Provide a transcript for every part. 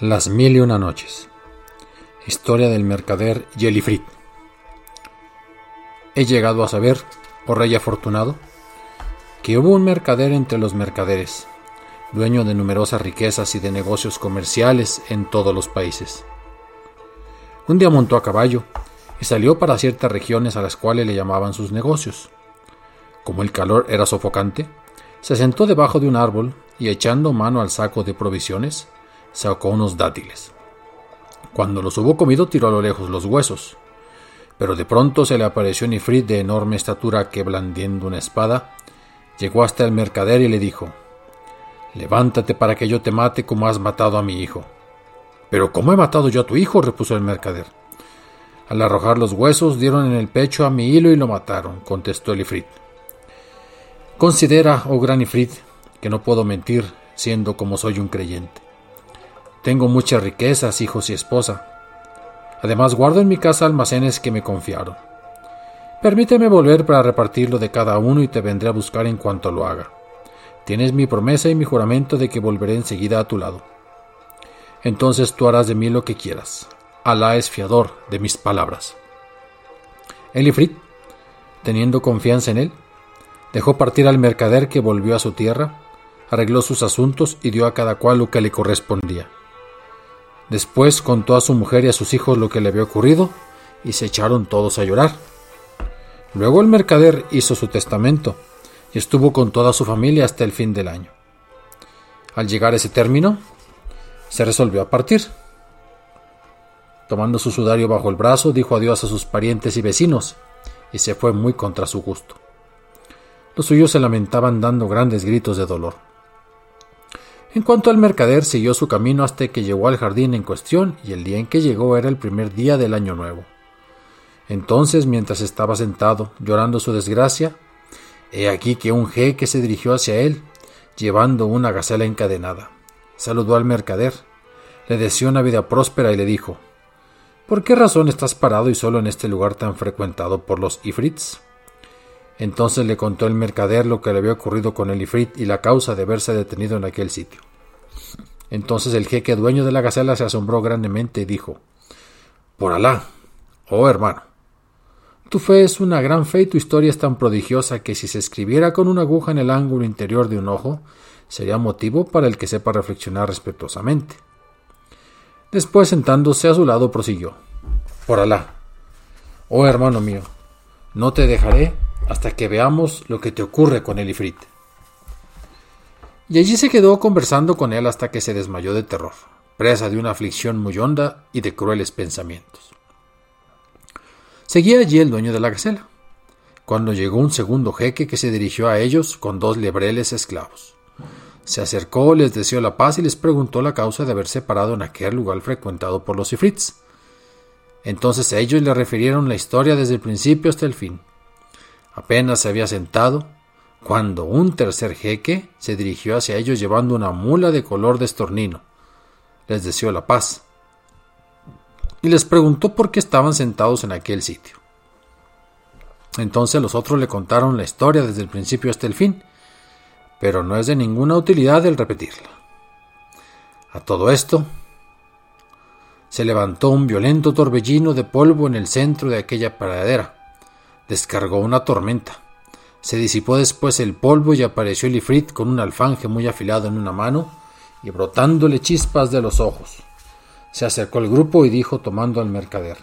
Las mil y una noches. Historia del mercader Jellyfrit. He llegado a saber, oh rey afortunado, que hubo un mercader entre los mercaderes, dueño de numerosas riquezas y de negocios comerciales en todos los países. Un día montó a caballo y salió para ciertas regiones a las cuales le llamaban sus negocios. Como el calor era sofocante, se sentó debajo de un árbol y echando mano al saco de provisiones, sacó unos dátiles. Cuando los hubo comido tiró a lo lejos los huesos, pero de pronto se le apareció un de enorme estatura que blandiendo una espada, llegó hasta el mercader y le dijo, Levántate para que yo te mate como has matado a mi hijo. Pero ¿cómo he matado yo a tu hijo? repuso el mercader. Al arrojar los huesos dieron en el pecho a mi hilo y lo mataron, contestó el ifrit. Considera, oh gran ifrit, que no puedo mentir, siendo como soy un creyente. Tengo muchas riquezas, hijos y esposa. Además guardo en mi casa almacenes que me confiaron. Permíteme volver para repartirlo de cada uno y te vendré a buscar en cuanto lo haga. Tienes mi promesa y mi juramento de que volveré enseguida a tu lado. Entonces tú harás de mí lo que quieras. Alá es fiador de mis palabras. El ifrit, teniendo confianza en él, dejó partir al mercader que volvió a su tierra, arregló sus asuntos y dio a cada cual lo que le correspondía. Después contó a su mujer y a sus hijos lo que le había ocurrido y se echaron todos a llorar. Luego el mercader hizo su testamento y estuvo con toda su familia hasta el fin del año. Al llegar a ese término, se resolvió a partir. Tomando su sudario bajo el brazo, dijo adiós a sus parientes y vecinos, y se fue muy contra su gusto. Los suyos se lamentaban dando grandes gritos de dolor. En cuanto al mercader, siguió su camino hasta que llegó al jardín en cuestión, y el día en que llegó era el primer día del año nuevo. Entonces, mientras estaba sentado, llorando su desgracia, he aquí que un jeque se dirigió hacia él, llevando una gacela encadenada. Saludó al mercader, le deseó una vida próspera y le dijo ¿Por qué razón estás parado y solo en este lugar tan frecuentado por los ifrits? Entonces le contó el mercader lo que le había ocurrido con el ifrit y la causa de haberse detenido en aquel sitio. Entonces el jeque dueño de la gacela se asombró grandemente y dijo Por Alá, oh hermano, tu fe es una gran fe y tu historia es tan prodigiosa que si se escribiera con una aguja en el ángulo interior de un ojo, sería motivo para el que sepa reflexionar respetuosamente. Después, sentándose a su lado, prosiguió. Por Alá. Oh hermano mío, no te dejaré hasta que veamos lo que te ocurre con el ifrit. Y allí se quedó conversando con él hasta que se desmayó de terror, presa de una aflicción muy honda y de crueles pensamientos. Seguía allí el dueño de la gacela, cuando llegó un segundo jeque que se dirigió a ellos con dos lebreles esclavos. Se acercó, les deseó la paz y les preguntó la causa de haberse parado en aquel lugar frecuentado por los ifrits. Entonces ellos le refirieron la historia desde el principio hasta el fin. Apenas se había sentado, cuando un tercer jeque se dirigió hacia ellos llevando una mula de color de estornino. Les deseó la paz. Y les preguntó por qué estaban sentados en aquel sitio. Entonces los otros le contaron la historia desde el principio hasta el fin, pero no es de ninguna utilidad el repetirla. A todo esto, se levantó un violento torbellino de polvo en el centro de aquella paradera. Descargó una tormenta. Se disipó después el polvo y apareció el ifrit con un alfanje muy afilado en una mano y brotándole chispas de los ojos. Se acercó al grupo y dijo tomando al mercader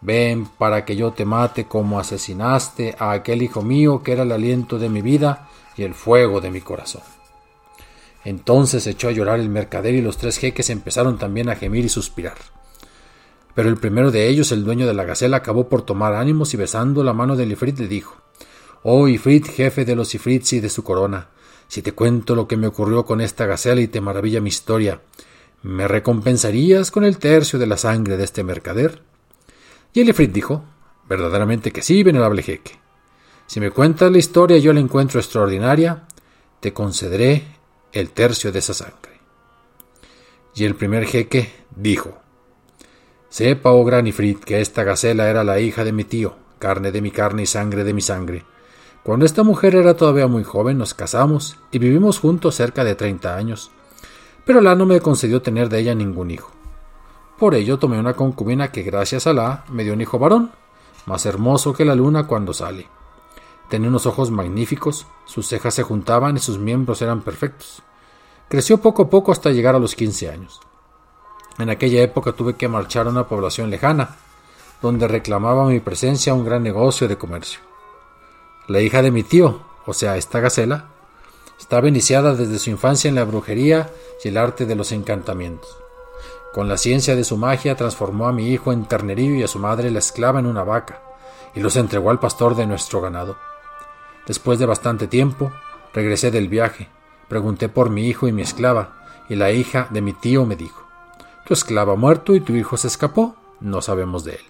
Ven para que yo te mate como asesinaste a aquel hijo mío que era el aliento de mi vida y el fuego de mi corazón. Entonces echó a llorar el mercader y los tres jeques empezaron también a gemir y suspirar. Pero el primero de ellos, el dueño de la gacela, acabó por tomar ánimos y besando la mano de Ifrit le dijo Oh Ifrit, jefe de los Ifrits y de su corona, si te cuento lo que me ocurrió con esta gacela y te maravilla mi historia, ¿me recompensarías con el tercio de la sangre de este mercader? Y el Ifrit dijo Verdaderamente que sí, venerable jeque. Si me cuentas la historia yo la encuentro extraordinaria, te concederé el tercio de esa sangre. Y el primer jeque dijo Sepa, oh gran Ifrit, que esta gacela era la hija de mi tío, carne de mi carne y sangre de mi sangre. Cuando esta mujer era todavía muy joven, nos casamos y vivimos juntos cerca de treinta años. Pero Alá no me concedió tener de ella ningún hijo. Por ello tomé una concubina que, gracias a Alá, me dio un hijo varón, más hermoso que la luna cuando sale. Tenía unos ojos magníficos, sus cejas se juntaban y sus miembros eran perfectos. Creció poco a poco hasta llegar a los quince años. En aquella época tuve que marchar a una población lejana, donde reclamaba mi presencia un gran negocio de comercio. La hija de mi tío, o sea, esta gacela, estaba iniciada desde su infancia en la brujería y el arte de los encantamientos. Con la ciencia de su magia transformó a mi hijo en ternerío y a su madre la esclava en una vaca, y los entregó al pastor de nuestro ganado. Después de bastante tiempo, regresé del viaje, pregunté por mi hijo y mi esclava, y la hija de mi tío me dijo tu esclava muerto y tu hijo se escapó, no sabemos de él.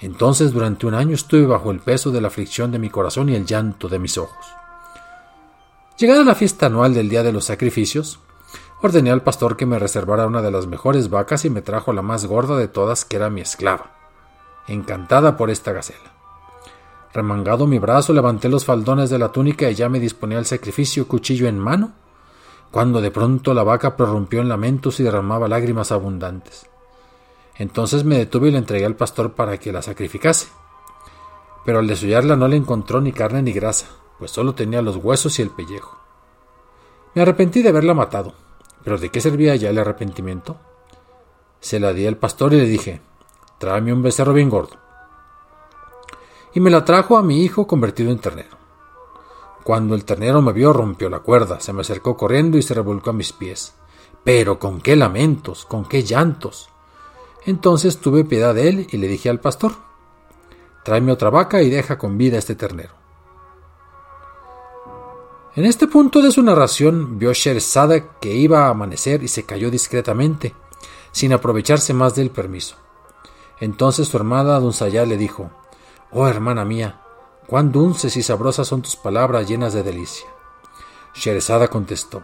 Entonces durante un año estuve bajo el peso de la aflicción de mi corazón y el llanto de mis ojos. Llegada la fiesta anual del Día de los Sacrificios, ordené al pastor que me reservara una de las mejores vacas y me trajo la más gorda de todas, que era mi esclava, encantada por esta gacela. Remangado mi brazo, levanté los faldones de la túnica y ya me disponía al sacrificio, cuchillo en mano, cuando de pronto la vaca prorrumpió en lamentos y derramaba lágrimas abundantes. Entonces me detuve y la entregué al pastor para que la sacrificase. Pero al desollarla no le encontró ni carne ni grasa, pues solo tenía los huesos y el pellejo. Me arrepentí de haberla matado, pero ¿de qué servía ya el arrepentimiento? Se la di al pastor y le dije, tráeme un becerro bien gordo. Y me la trajo a mi hijo convertido en ternero. Cuando el ternero me vio rompió la cuerda, se me acercó corriendo y se revolcó a mis pies. Pero con qué lamentos, con qué llantos. Entonces tuve piedad de él y le dije al pastor, tráeme otra vaca y deja con vida a este ternero. En este punto de su narración vio Sherzada que iba a amanecer y se cayó discretamente, sin aprovecharse más del permiso. Entonces su hermana Dunsayá le dijo, Oh hermana mía, Cuán dulces y sabrosas son tus palabras llenas de delicia. Sherezada contestó,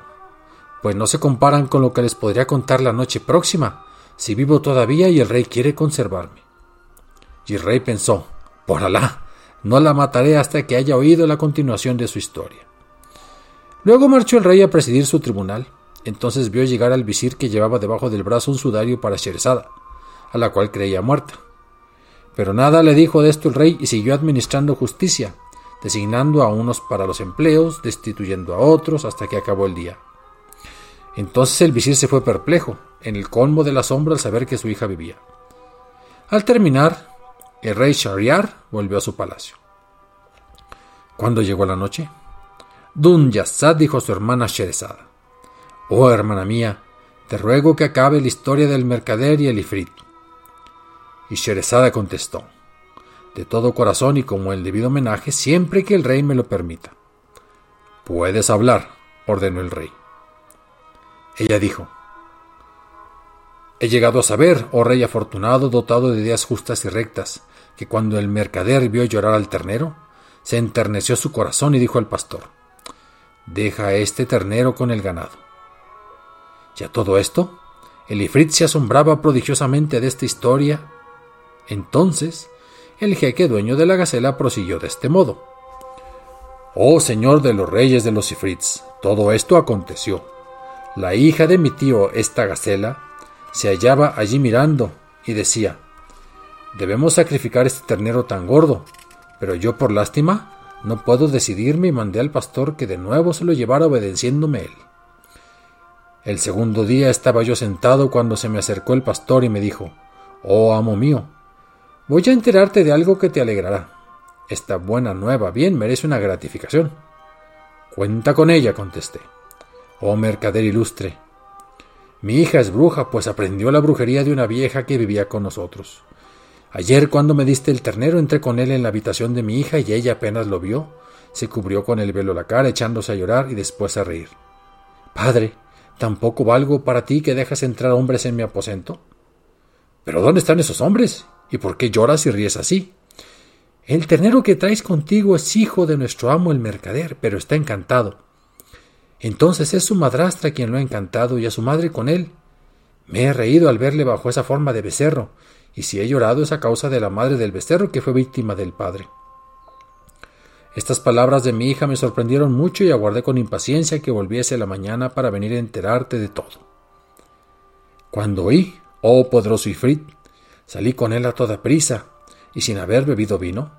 Pues no se comparan con lo que les podría contar la noche próxima, si vivo todavía y el rey quiere conservarme. Y el rey pensó, Por Alá, no la mataré hasta que haya oído la continuación de su historia. Luego marchó el rey a presidir su tribunal. Entonces vio llegar al visir que llevaba debajo del brazo un sudario para Sherezada, a la cual creía muerta. Pero nada le dijo de esto el rey y siguió administrando justicia, designando a unos para los empleos, destituyendo a otros hasta que acabó el día. Entonces el visir se fue perplejo, en el colmo de la sombra al saber que su hija vivía. Al terminar, el rey Shariar volvió a su palacio. Cuando llegó la noche, Dun Yassad dijo a su hermana Sherezada: Oh hermana mía, te ruego que acabe la historia del mercader y el ifrit. Y Sherezada contestó, de todo corazón y como el debido homenaje, siempre que el rey me lo permita. Puedes hablar, ordenó el rey. Ella dijo, He llegado a saber, oh rey afortunado, dotado de ideas justas y rectas, que cuando el mercader vio llorar al ternero, se enterneció su corazón y dijo al pastor, Deja a este ternero con el ganado. Y a todo esto, el ifrit se asombraba prodigiosamente de esta historia entonces, el jeque dueño de la gacela prosiguió de este modo. Oh señor de los reyes de los ifrits, todo esto aconteció. La hija de mi tío, esta gacela, se hallaba allí mirando y decía, debemos sacrificar este ternero tan gordo, pero yo por lástima no puedo decidirme y mandé al pastor que de nuevo se lo llevara obedeciéndome él. El segundo día estaba yo sentado cuando se me acercó el pastor y me dijo, Oh amo mío, voy a enterarte de algo que te alegrará. Esta buena nueva bien merece una gratificación. Cuenta con ella, contesté. Oh mercader ilustre, mi hija es bruja, pues aprendió la brujería de una vieja que vivía con nosotros. Ayer cuando me diste el ternero entré con él en la habitación de mi hija y ella apenas lo vio, se cubrió con el velo la cara echándose a llorar y después a reír. Padre, ¿tampoco valgo para ti que dejas entrar hombres en mi aposento? ¿Pero dónde están esos hombres? ¿Y por qué lloras y ríes así? El ternero que traes contigo es hijo de nuestro amo el mercader, pero está encantado. Entonces es su madrastra quien lo ha encantado y a su madre con él. Me he reído al verle bajo esa forma de becerro, y si he llorado es a causa de la madre del becerro que fue víctima del padre. Estas palabras de mi hija me sorprendieron mucho y aguardé con impaciencia que volviese la mañana para venir a enterarte de todo. Cuando oí, oh poderoso Ifrit, salí con él a toda prisa, y sin haber bebido vino,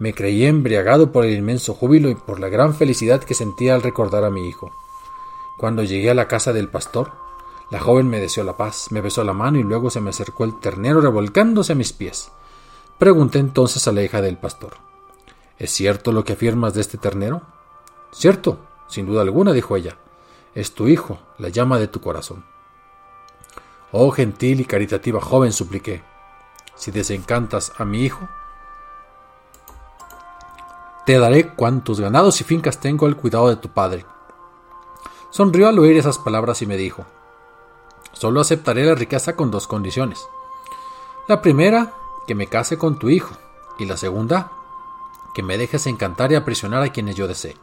me creí embriagado por el inmenso júbilo y por la gran felicidad que sentía al recordar a mi hijo. Cuando llegué a la casa del pastor, la joven me deseó la paz, me besó la mano y luego se me acercó el ternero revolcándose a mis pies. Pregunté entonces a la hija del pastor ¿Es cierto lo que afirmas de este ternero? Cierto, sin duda alguna, dijo ella. Es tu hijo, la llama de tu corazón. Oh gentil y caritativa joven, supliqué, si desencantas a mi hijo, te daré cuantos ganados y fincas tengo al cuidado de tu padre. Sonrió al oír esas palabras y me dijo, Solo aceptaré la riqueza con dos condiciones. La primera, que me case con tu hijo, y la segunda, que me dejes encantar y aprisionar a quienes yo desee.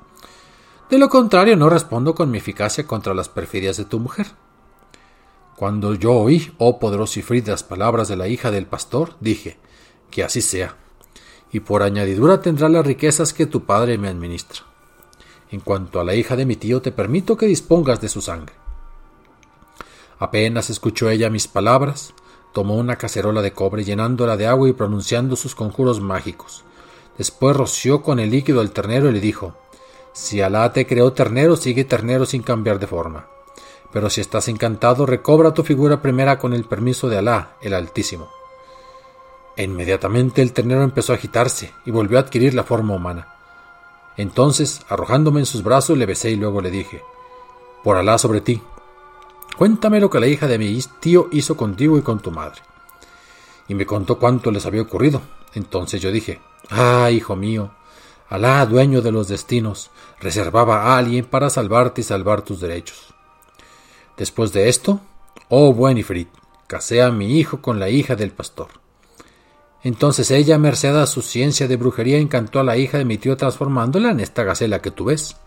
De lo contrario, no respondo con mi eficacia contra las perfidias de tu mujer. Cuando yo oí, oh poderoso Ifrit, las palabras de la hija del pastor, dije, que así sea, y por añadidura tendrá las riquezas que tu padre me administra. En cuanto a la hija de mi tío, te permito que dispongas de su sangre. Apenas escuchó ella mis palabras, tomó una cacerola de cobre llenándola de agua y pronunciando sus conjuros mágicos. Después roció con el líquido al ternero y le dijo Si Alá te creó ternero, sigue ternero sin cambiar de forma. Pero si estás encantado, recobra tu figura primera con el permiso de Alá, el Altísimo. E inmediatamente el ternero empezó a agitarse y volvió a adquirir la forma humana. Entonces, arrojándome en sus brazos, le besé y luego le dije, Por Alá sobre ti, cuéntame lo que la hija de mi tío hizo contigo y con tu madre. Y me contó cuánto les había ocurrido. Entonces yo dije, Ah, hijo mío, Alá, dueño de los destinos, reservaba a alguien para salvarte y salvar tus derechos. Después de esto, oh buen Ifrit, casé a mi hijo con la hija del pastor. Entonces ella, merced a su ciencia de brujería, encantó a la hija de mi tío transformándola en esta gacela que tú ves.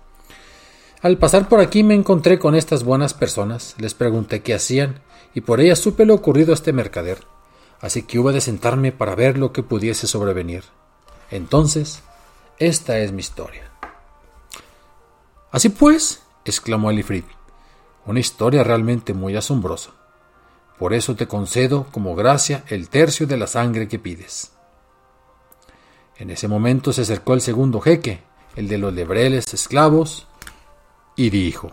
Al pasar por aquí me encontré con estas buenas personas, les pregunté qué hacían, y por ellas supe lo ocurrido a este mercader, así que hubo de sentarme para ver lo que pudiese sobrevenir. Entonces, esta es mi historia. Así pues, exclamó Elifrid, una historia realmente muy asombrosa. Por eso te concedo como gracia el tercio de la sangre que pides. En ese momento se acercó el segundo jeque, el de los lebreles esclavos, y dijo,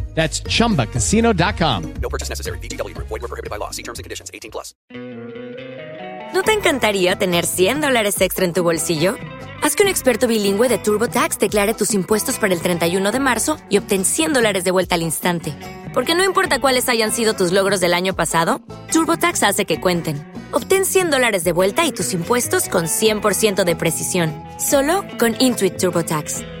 That's chumbacasino.com. No purchase necessary. BGW. Void were prohibited by law. See terms and conditions 18 plus. ¿No te encantaría tener 100 dólares extra en tu bolsillo? Haz que un experto bilingüe de TurboTax declare tus impuestos para el 31 de marzo y obtén 100 dólares de vuelta al instante. Porque no importa cuáles hayan sido tus logros del año pasado, TurboTax hace que cuenten. Obtén 100 dólares de vuelta y tus impuestos con 100% de precisión. Solo con Intuit TurboTax.